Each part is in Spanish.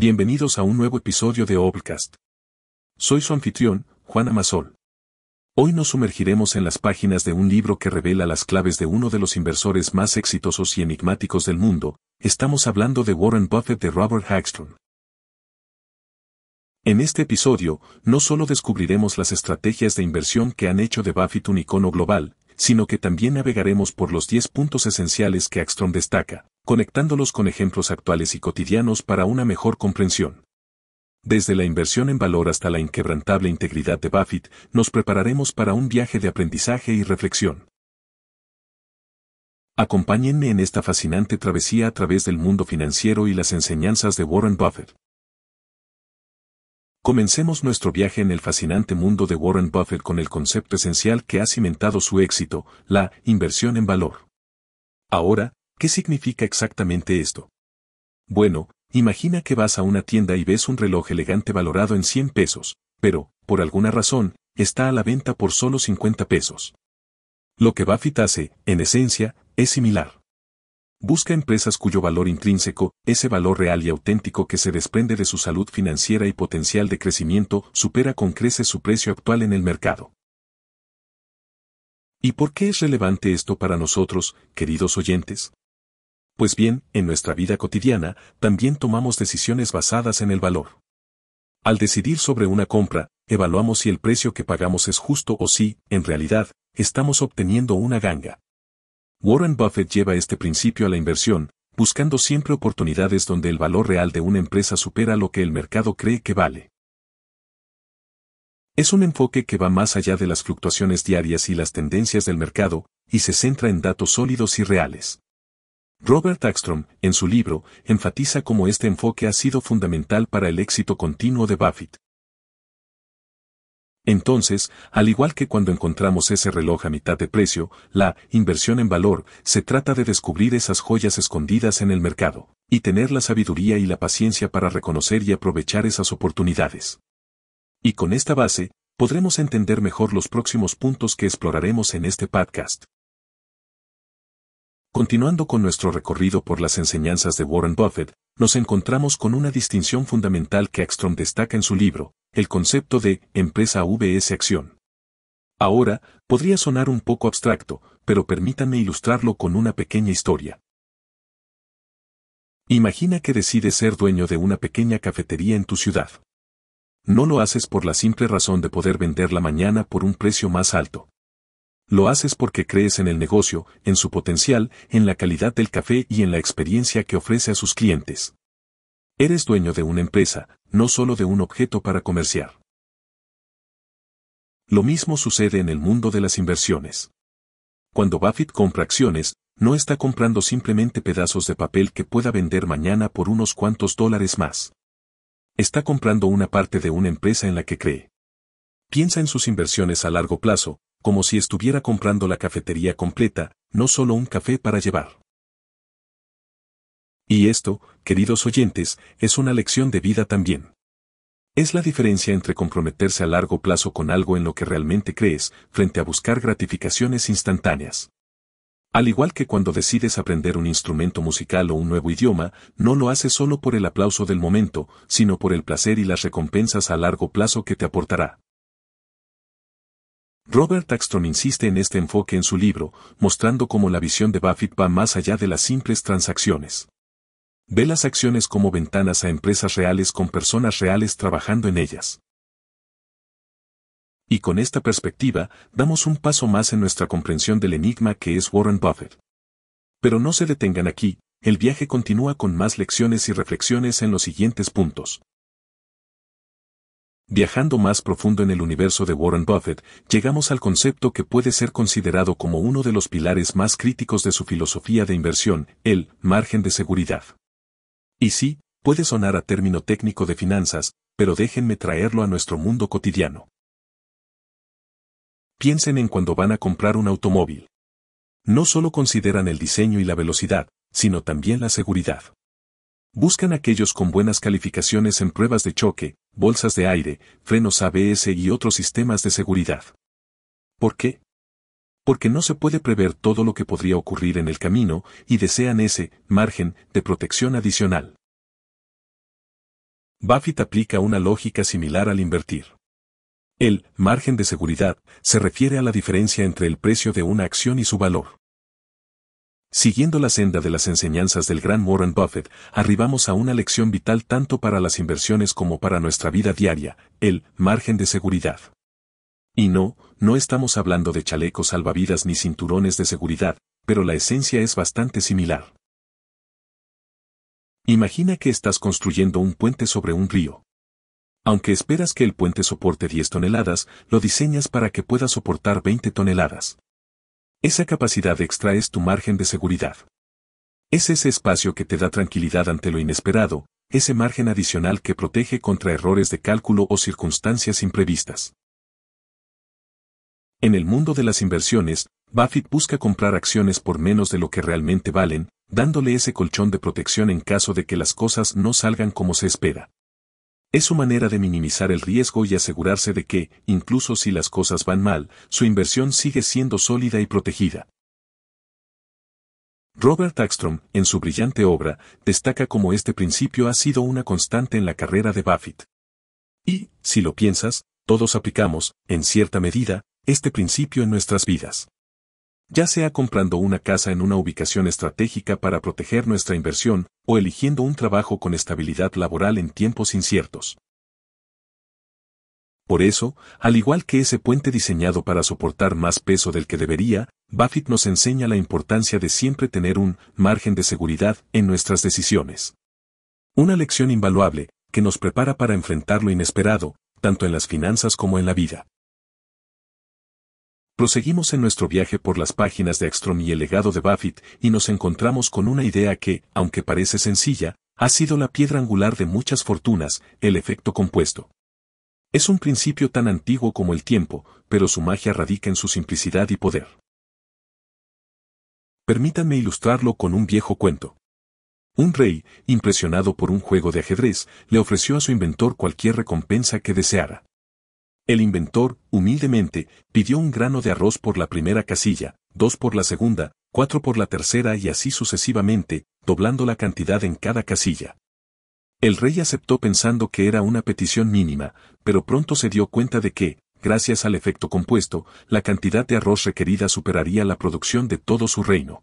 Bienvenidos a un nuevo episodio de Obcast. Soy su anfitrión, Juan Amasol. Hoy nos sumergiremos en las páginas de un libro que revela las claves de uno de los inversores más exitosos y enigmáticos del mundo. Estamos hablando de Warren Buffett de Robert Hagstrom. En este episodio, no solo descubriremos las estrategias de inversión que han hecho de Buffett un icono global, sino que también navegaremos por los 10 puntos esenciales que Hagstrom destaca, conectándolos con ejemplos actuales y cotidianos para una mejor comprensión. Desde la inversión en valor hasta la inquebrantable integridad de Buffett, nos prepararemos para un viaje de aprendizaje y reflexión. Acompáñenme en esta fascinante travesía a través del mundo financiero y las enseñanzas de Warren Buffett. Comencemos nuestro viaje en el fascinante mundo de Warren Buffett con el concepto esencial que ha cimentado su éxito, la inversión en valor. Ahora, ¿Qué significa exactamente esto? Bueno, imagina que vas a una tienda y ves un reloj elegante valorado en 100 pesos, pero, por alguna razón, está a la venta por solo 50 pesos. Lo que Buffett hace, en esencia, es similar. Busca empresas cuyo valor intrínseco, ese valor real y auténtico que se desprende de su salud financiera y potencial de crecimiento, supera con creces su precio actual en el mercado. ¿Y por qué es relevante esto para nosotros, queridos oyentes? Pues bien, en nuestra vida cotidiana, también tomamos decisiones basadas en el valor. Al decidir sobre una compra, evaluamos si el precio que pagamos es justo o si, en realidad, estamos obteniendo una ganga. Warren Buffett lleva este principio a la inversión, buscando siempre oportunidades donde el valor real de una empresa supera lo que el mercado cree que vale. Es un enfoque que va más allá de las fluctuaciones diarias y las tendencias del mercado, y se centra en datos sólidos y reales. Robert Axstrom, en su libro, enfatiza cómo este enfoque ha sido fundamental para el éxito continuo de Buffett. Entonces, al igual que cuando encontramos ese reloj a mitad de precio, la inversión en valor se trata de descubrir esas joyas escondidas en el mercado, y tener la sabiduría y la paciencia para reconocer y aprovechar esas oportunidades. Y con esta base, podremos entender mejor los próximos puntos que exploraremos en este podcast. Continuando con nuestro recorrido por las enseñanzas de Warren Buffett, nos encontramos con una distinción fundamental que Ekstrom destaca en su libro, el concepto de empresa VS acción. Ahora, podría sonar un poco abstracto, pero permítanme ilustrarlo con una pequeña historia. Imagina que decides ser dueño de una pequeña cafetería en tu ciudad. No lo haces por la simple razón de poder venderla mañana por un precio más alto. Lo haces porque crees en el negocio, en su potencial, en la calidad del café y en la experiencia que ofrece a sus clientes. Eres dueño de una empresa, no solo de un objeto para comerciar. Lo mismo sucede en el mundo de las inversiones. Cuando Buffett compra acciones, no está comprando simplemente pedazos de papel que pueda vender mañana por unos cuantos dólares más. Está comprando una parte de una empresa en la que cree. Piensa en sus inversiones a largo plazo, como si estuviera comprando la cafetería completa, no solo un café para llevar. Y esto, queridos oyentes, es una lección de vida también. Es la diferencia entre comprometerse a largo plazo con algo en lo que realmente crees, frente a buscar gratificaciones instantáneas. Al igual que cuando decides aprender un instrumento musical o un nuevo idioma, no lo haces solo por el aplauso del momento, sino por el placer y las recompensas a largo plazo que te aportará. Robert Axton insiste en este enfoque en su libro, mostrando cómo la visión de Buffett va más allá de las simples transacciones. Ve las acciones como ventanas a empresas reales con personas reales trabajando en ellas. Y con esta perspectiva, damos un paso más en nuestra comprensión del enigma que es Warren Buffett. Pero no se detengan aquí, el viaje continúa con más lecciones y reflexiones en los siguientes puntos. Viajando más profundo en el universo de Warren Buffett, llegamos al concepto que puede ser considerado como uno de los pilares más críticos de su filosofía de inversión, el margen de seguridad. Y sí, puede sonar a término técnico de finanzas, pero déjenme traerlo a nuestro mundo cotidiano. Piensen en cuando van a comprar un automóvil. No solo consideran el diseño y la velocidad, sino también la seguridad. Buscan aquellos con buenas calificaciones en pruebas de choque, bolsas de aire, frenos ABS y otros sistemas de seguridad. ¿Por qué? Porque no se puede prever todo lo que podría ocurrir en el camino y desean ese margen de protección adicional. Buffett aplica una lógica similar al invertir. El margen de seguridad se refiere a la diferencia entre el precio de una acción y su valor. Siguiendo la senda de las enseñanzas del gran Warren Buffett, arribamos a una lección vital tanto para las inversiones como para nuestra vida diaria, el margen de seguridad. Y no, no estamos hablando de chalecos salvavidas ni cinturones de seguridad, pero la esencia es bastante similar. Imagina que estás construyendo un puente sobre un río. Aunque esperas que el puente soporte 10 toneladas, lo diseñas para que pueda soportar 20 toneladas. Esa capacidad extra es tu margen de seguridad. Es ese espacio que te da tranquilidad ante lo inesperado, ese margen adicional que protege contra errores de cálculo o circunstancias imprevistas. En el mundo de las inversiones, Buffett busca comprar acciones por menos de lo que realmente valen, dándole ese colchón de protección en caso de que las cosas no salgan como se espera. Es su manera de minimizar el riesgo y asegurarse de que, incluso si las cosas van mal, su inversión sigue siendo sólida y protegida. Robert Axstrom, en su brillante obra, destaca cómo este principio ha sido una constante en la carrera de Buffett. Y, si lo piensas, todos aplicamos, en cierta medida, este principio en nuestras vidas ya sea comprando una casa en una ubicación estratégica para proteger nuestra inversión, o eligiendo un trabajo con estabilidad laboral en tiempos inciertos. Por eso, al igual que ese puente diseñado para soportar más peso del que debería, Buffett nos enseña la importancia de siempre tener un margen de seguridad en nuestras decisiones. Una lección invaluable, que nos prepara para enfrentar lo inesperado, tanto en las finanzas como en la vida. Proseguimos en nuestro viaje por las páginas de Ekstrom y el legado de Buffett y nos encontramos con una idea que, aunque parece sencilla, ha sido la piedra angular de muchas fortunas, el efecto compuesto. Es un principio tan antiguo como el tiempo, pero su magia radica en su simplicidad y poder. Permítanme ilustrarlo con un viejo cuento. Un rey, impresionado por un juego de ajedrez, le ofreció a su inventor cualquier recompensa que deseara. El inventor, humildemente, pidió un grano de arroz por la primera casilla, dos por la segunda, cuatro por la tercera y así sucesivamente, doblando la cantidad en cada casilla. El rey aceptó pensando que era una petición mínima, pero pronto se dio cuenta de que, gracias al efecto compuesto, la cantidad de arroz requerida superaría la producción de todo su reino.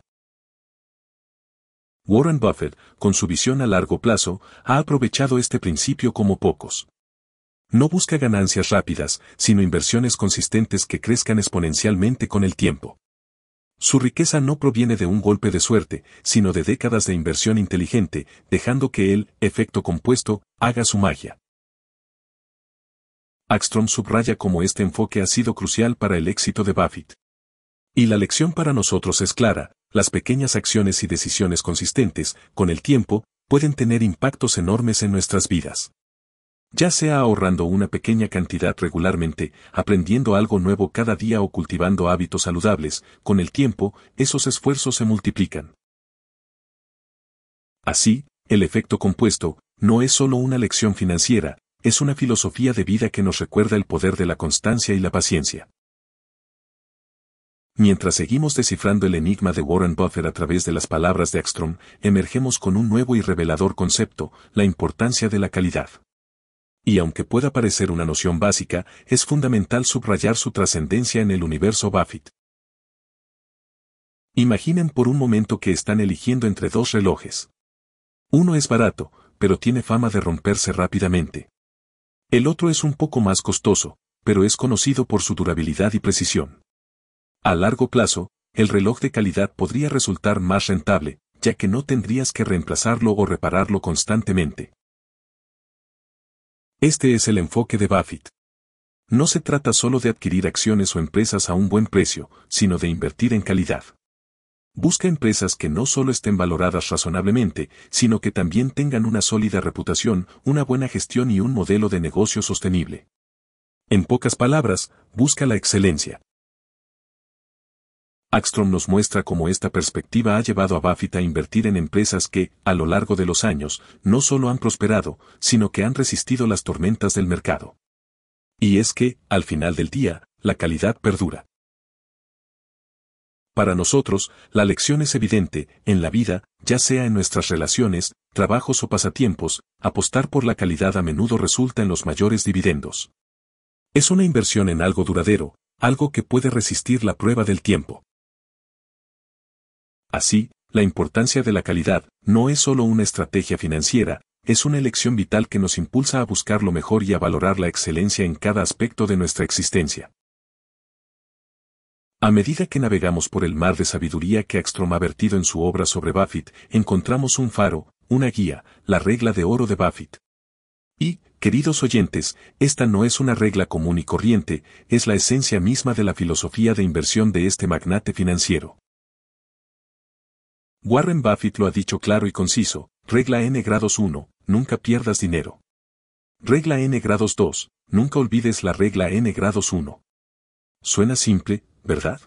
Warren Buffett, con su visión a largo plazo, ha aprovechado este principio como pocos. No busca ganancias rápidas, sino inversiones consistentes que crezcan exponencialmente con el tiempo. Su riqueza no proviene de un golpe de suerte, sino de décadas de inversión inteligente, dejando que el efecto compuesto haga su magia. Axstrom subraya cómo este enfoque ha sido crucial para el éxito de Buffett. Y la lección para nosotros es clara, las pequeñas acciones y decisiones consistentes, con el tiempo, pueden tener impactos enormes en nuestras vidas ya sea ahorrando una pequeña cantidad regularmente, aprendiendo algo nuevo cada día o cultivando hábitos saludables, con el tiempo, esos esfuerzos se multiplican. Así, el efecto compuesto, no es solo una lección financiera, es una filosofía de vida que nos recuerda el poder de la constancia y la paciencia. Mientras seguimos descifrando el enigma de Warren Buffett a través de las palabras de Ekstrom, emergemos con un nuevo y revelador concepto, la importancia de la calidad y aunque pueda parecer una noción básica, es fundamental subrayar su trascendencia en el universo Buffett. Imaginen por un momento que están eligiendo entre dos relojes. Uno es barato, pero tiene fama de romperse rápidamente. El otro es un poco más costoso, pero es conocido por su durabilidad y precisión. A largo plazo, el reloj de calidad podría resultar más rentable, ya que no tendrías que reemplazarlo o repararlo constantemente. Este es el enfoque de Buffett. No se trata solo de adquirir acciones o empresas a un buen precio, sino de invertir en calidad. Busca empresas que no solo estén valoradas razonablemente, sino que también tengan una sólida reputación, una buena gestión y un modelo de negocio sostenible. En pocas palabras, busca la excelencia. Axstrom nos muestra cómo esta perspectiva ha llevado a Buffett a invertir en empresas que, a lo largo de los años, no solo han prosperado, sino que han resistido las tormentas del mercado. Y es que, al final del día, la calidad perdura. Para nosotros, la lección es evidente, en la vida, ya sea en nuestras relaciones, trabajos o pasatiempos, apostar por la calidad a menudo resulta en los mayores dividendos. Es una inversión en algo duradero, algo que puede resistir la prueba del tiempo. Así, la importancia de la calidad no es solo una estrategia financiera, es una elección vital que nos impulsa a buscar lo mejor y a valorar la excelencia en cada aspecto de nuestra existencia. A medida que navegamos por el mar de sabiduría que Axtrom ha vertido en su obra sobre Buffett, encontramos un faro, una guía, la regla de oro de Buffett. Y, queridos oyentes, esta no es una regla común y corriente, es la esencia misma de la filosofía de inversión de este magnate financiero. Warren Buffett lo ha dicho claro y conciso, regla n grados 1, nunca pierdas dinero. Regla n grados 2, nunca olvides la regla n grados 1. Suena simple, ¿verdad?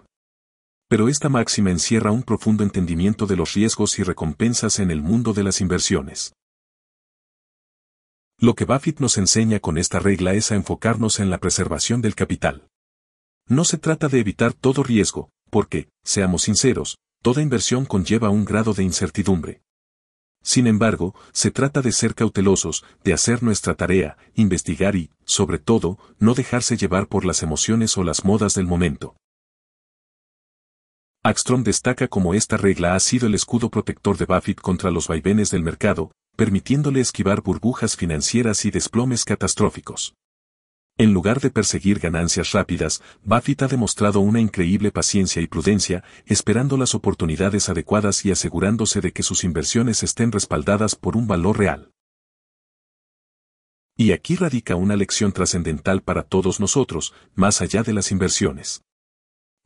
Pero esta máxima encierra un profundo entendimiento de los riesgos y recompensas en el mundo de las inversiones. Lo que Buffett nos enseña con esta regla es a enfocarnos en la preservación del capital. No se trata de evitar todo riesgo, porque, seamos sinceros, toda inversión conlleva un grado de incertidumbre. Sin embargo, se trata de ser cautelosos, de hacer nuestra tarea, investigar y, sobre todo, no dejarse llevar por las emociones o las modas del momento. Axtrom destaca como esta regla ha sido el escudo protector de Buffett contra los vaivenes del mercado, permitiéndole esquivar burbujas financieras y desplomes catastróficos. En lugar de perseguir ganancias rápidas, Buffett ha demostrado una increíble paciencia y prudencia, esperando las oportunidades adecuadas y asegurándose de que sus inversiones estén respaldadas por un valor real. Y aquí radica una lección trascendental para todos nosotros, más allá de las inversiones.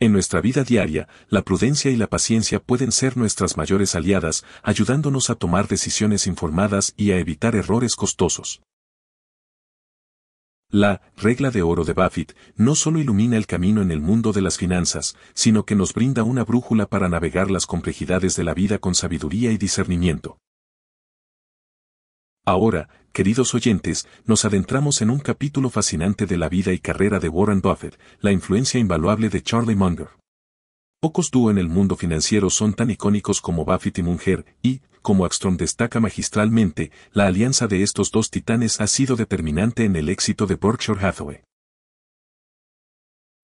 En nuestra vida diaria, la prudencia y la paciencia pueden ser nuestras mayores aliadas, ayudándonos a tomar decisiones informadas y a evitar errores costosos. La regla de oro de Buffett no solo ilumina el camino en el mundo de las finanzas, sino que nos brinda una brújula para navegar las complejidades de la vida con sabiduría y discernimiento. Ahora, queridos oyentes, nos adentramos en un capítulo fascinante de la vida y carrera de Warren Buffett, la influencia invaluable de Charlie Munger. Pocos dúo en el mundo financiero son tan icónicos como Buffett y Munger, y, como Axtrom destaca magistralmente, la alianza de estos dos titanes ha sido determinante en el éxito de Berkshire Hathaway.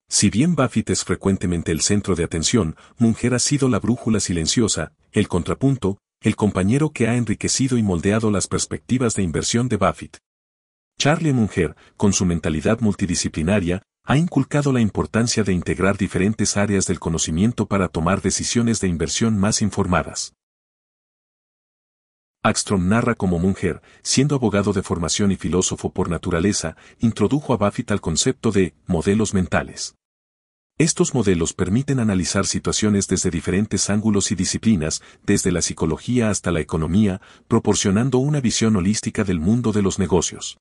Si bien Buffett es frecuentemente el centro de atención, Munger ha sido la brújula silenciosa, el contrapunto, el compañero que ha enriquecido y moldeado las perspectivas de inversión de Buffett. Charlie Munger, con su mentalidad multidisciplinaria, ha inculcado la importancia de integrar diferentes áreas del conocimiento para tomar decisiones de inversión más informadas. Axtrom narra como Munger, siendo abogado de formación y filósofo por naturaleza, introdujo a Buffett al concepto de modelos mentales. Estos modelos permiten analizar situaciones desde diferentes ángulos y disciplinas, desde la psicología hasta la economía, proporcionando una visión holística del mundo de los negocios.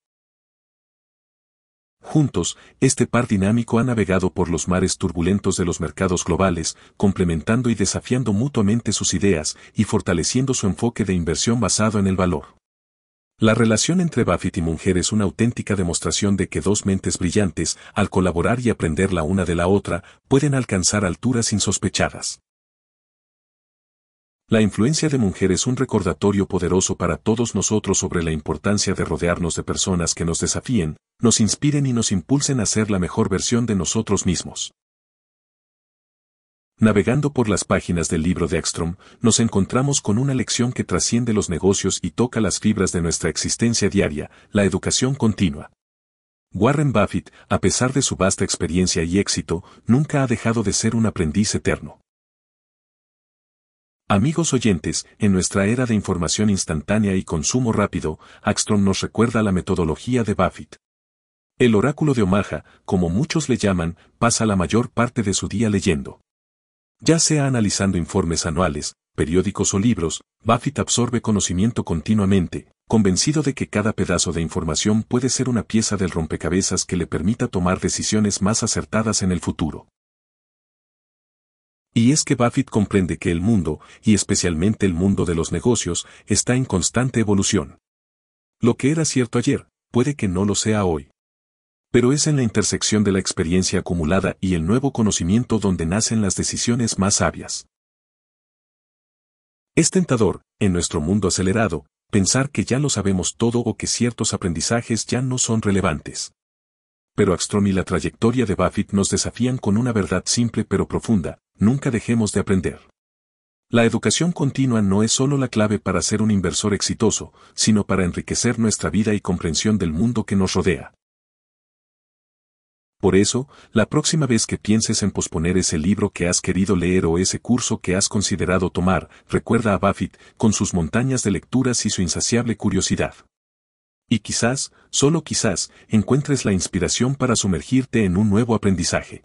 Juntos, este par dinámico ha navegado por los mares turbulentos de los mercados globales, complementando y desafiando mutuamente sus ideas y fortaleciendo su enfoque de inversión basado en el valor. La relación entre Buffett y Munger es una auténtica demostración de que dos mentes brillantes, al colaborar y aprender la una de la otra, pueden alcanzar alturas insospechadas. La influencia de Munger es un recordatorio poderoso para todos nosotros sobre la importancia de rodearnos de personas que nos desafíen, nos inspiren y nos impulsen a ser la mejor versión de nosotros mismos. Navegando por las páginas del libro de Ekstrom, nos encontramos con una lección que trasciende los negocios y toca las fibras de nuestra existencia diaria, la educación continua. Warren Buffett, a pesar de su vasta experiencia y éxito, nunca ha dejado de ser un aprendiz eterno. Amigos oyentes, en nuestra era de información instantánea y consumo rápido, Axtrom nos recuerda la metodología de Buffett. El oráculo de Omaha, como muchos le llaman, pasa la mayor parte de su día leyendo. Ya sea analizando informes anuales, periódicos o libros, Buffett absorbe conocimiento continuamente, convencido de que cada pedazo de información puede ser una pieza del rompecabezas que le permita tomar decisiones más acertadas en el futuro. Y es que Buffett comprende que el mundo, y especialmente el mundo de los negocios, está en constante evolución. Lo que era cierto ayer, puede que no lo sea hoy. Pero es en la intersección de la experiencia acumulada y el nuevo conocimiento donde nacen las decisiones más sabias. Es tentador, en nuestro mundo acelerado, pensar que ya lo sabemos todo o que ciertos aprendizajes ya no son relevantes. Pero Axtrom y la trayectoria de Buffett nos desafían con una verdad simple pero profunda, nunca dejemos de aprender. La educación continua no es solo la clave para ser un inversor exitoso, sino para enriquecer nuestra vida y comprensión del mundo que nos rodea. Por eso, la próxima vez que pienses en posponer ese libro que has querido leer o ese curso que has considerado tomar, recuerda a Buffett, con sus montañas de lecturas y su insaciable curiosidad. Y quizás, solo quizás, encuentres la inspiración para sumergirte en un nuevo aprendizaje.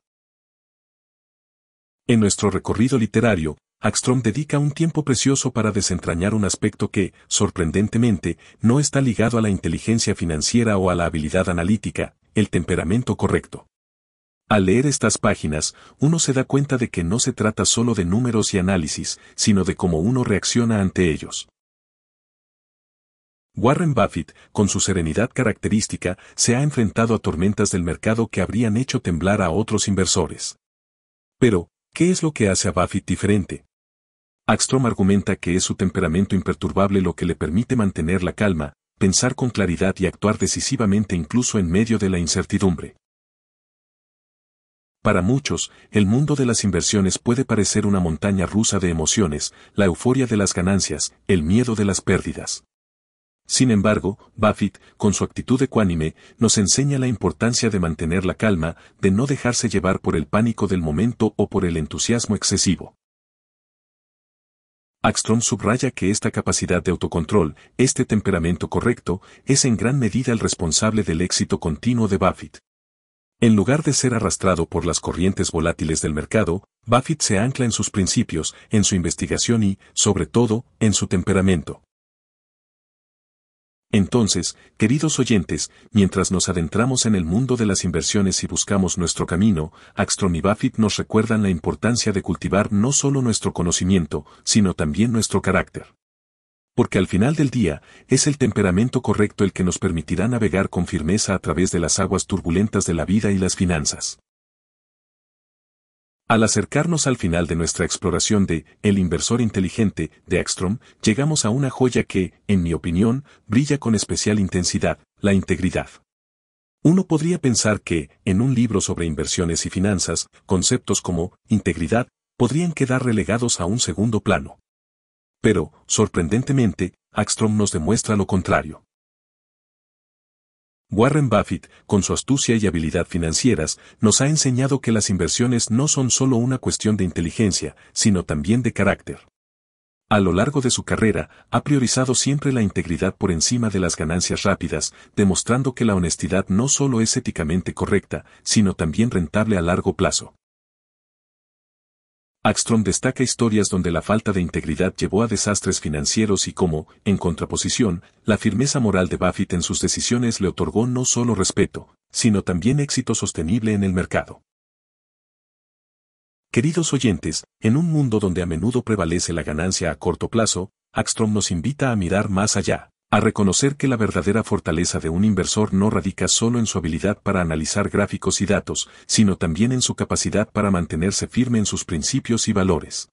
En nuestro recorrido literario, Axtrom dedica un tiempo precioso para desentrañar un aspecto que, sorprendentemente, no está ligado a la inteligencia financiera o a la habilidad analítica, el temperamento correcto. Al leer estas páginas, uno se da cuenta de que no se trata solo de números y análisis, sino de cómo uno reacciona ante ellos. Warren Buffett, con su serenidad característica, se ha enfrentado a tormentas del mercado que habrían hecho temblar a otros inversores. Pero, ¿qué es lo que hace a Buffett diferente? Axtrom argumenta que es su temperamento imperturbable lo que le permite mantener la calma, pensar con claridad y actuar decisivamente incluso en medio de la incertidumbre. Para muchos, el mundo de las inversiones puede parecer una montaña rusa de emociones, la euforia de las ganancias, el miedo de las pérdidas. Sin embargo, Buffett, con su actitud ecuánime, nos enseña la importancia de mantener la calma, de no dejarse llevar por el pánico del momento o por el entusiasmo excesivo. Axtrom subraya que esta capacidad de autocontrol, este temperamento correcto, es en gran medida el responsable del éxito continuo de Buffett. En lugar de ser arrastrado por las corrientes volátiles del mercado, Buffett se ancla en sus principios, en su investigación y, sobre todo, en su temperamento. Entonces, queridos oyentes, mientras nos adentramos en el mundo de las inversiones y buscamos nuestro camino, Axtrom y Buffett nos recuerdan la importancia de cultivar no solo nuestro conocimiento, sino también nuestro carácter. Porque al final del día, es el temperamento correcto el que nos permitirá navegar con firmeza a través de las aguas turbulentas de la vida y las finanzas. Al acercarnos al final de nuestra exploración de El inversor inteligente de Ekstrom, llegamos a una joya que, en mi opinión, brilla con especial intensidad, la integridad. Uno podría pensar que, en un libro sobre inversiones y finanzas, conceptos como integridad podrían quedar relegados a un segundo plano. Pero, sorprendentemente, Axtrom nos demuestra lo contrario. Warren Buffett, con su astucia y habilidad financieras, nos ha enseñado que las inversiones no son solo una cuestión de inteligencia, sino también de carácter. A lo largo de su carrera, ha priorizado siempre la integridad por encima de las ganancias rápidas, demostrando que la honestidad no solo es éticamente correcta, sino también rentable a largo plazo. Axtrom destaca historias donde la falta de integridad llevó a desastres financieros y como, en contraposición, la firmeza moral de Buffett en sus decisiones le otorgó no solo respeto, sino también éxito sostenible en el mercado. Queridos oyentes, en un mundo donde a menudo prevalece la ganancia a corto plazo, Axtrom nos invita a mirar más allá a reconocer que la verdadera fortaleza de un inversor no radica solo en su habilidad para analizar gráficos y datos, sino también en su capacidad para mantenerse firme en sus principios y valores.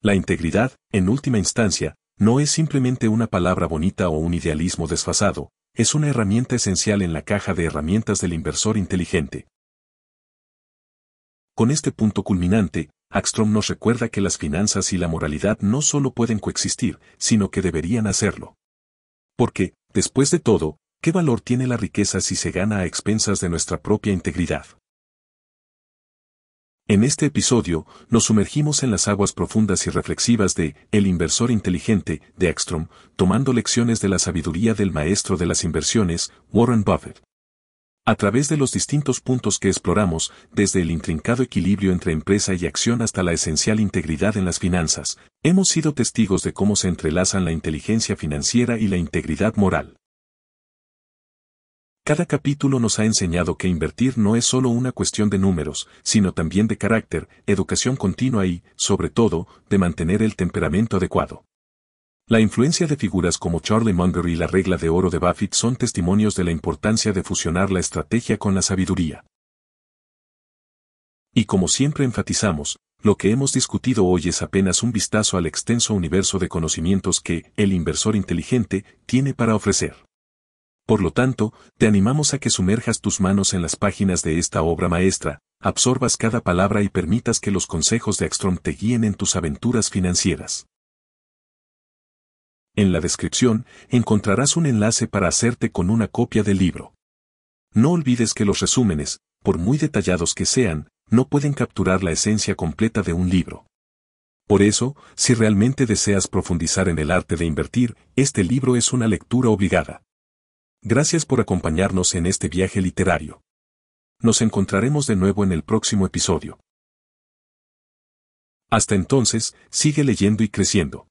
La integridad, en última instancia, no es simplemente una palabra bonita o un idealismo desfasado, es una herramienta esencial en la caja de herramientas del inversor inteligente. Con este punto culminante, Axtrom nos recuerda que las finanzas y la moralidad no solo pueden coexistir, sino que deberían hacerlo. Porque, después de todo, ¿qué valor tiene la riqueza si se gana a expensas de nuestra propia integridad? En este episodio, nos sumergimos en las aguas profundas y reflexivas de El inversor inteligente, de Ekstrom, tomando lecciones de la sabiduría del maestro de las inversiones, Warren Buffett. A través de los distintos puntos que exploramos, desde el intrincado equilibrio entre empresa y acción hasta la esencial integridad en las finanzas, hemos sido testigos de cómo se entrelazan la inteligencia financiera y la integridad moral. Cada capítulo nos ha enseñado que invertir no es solo una cuestión de números, sino también de carácter, educación continua y, sobre todo, de mantener el temperamento adecuado. La influencia de figuras como Charlie Munger y la regla de oro de Buffett son testimonios de la importancia de fusionar la estrategia con la sabiduría. Y como siempre enfatizamos, lo que hemos discutido hoy es apenas un vistazo al extenso universo de conocimientos que el inversor inteligente tiene para ofrecer. Por lo tanto, te animamos a que sumerjas tus manos en las páginas de esta obra maestra, absorbas cada palabra y permitas que los consejos de Ekstrom te guíen en tus aventuras financieras. En la descripción encontrarás un enlace para hacerte con una copia del libro. No olvides que los resúmenes, por muy detallados que sean, no pueden capturar la esencia completa de un libro. Por eso, si realmente deseas profundizar en el arte de invertir, este libro es una lectura obligada. Gracias por acompañarnos en este viaje literario. Nos encontraremos de nuevo en el próximo episodio. Hasta entonces, sigue leyendo y creciendo.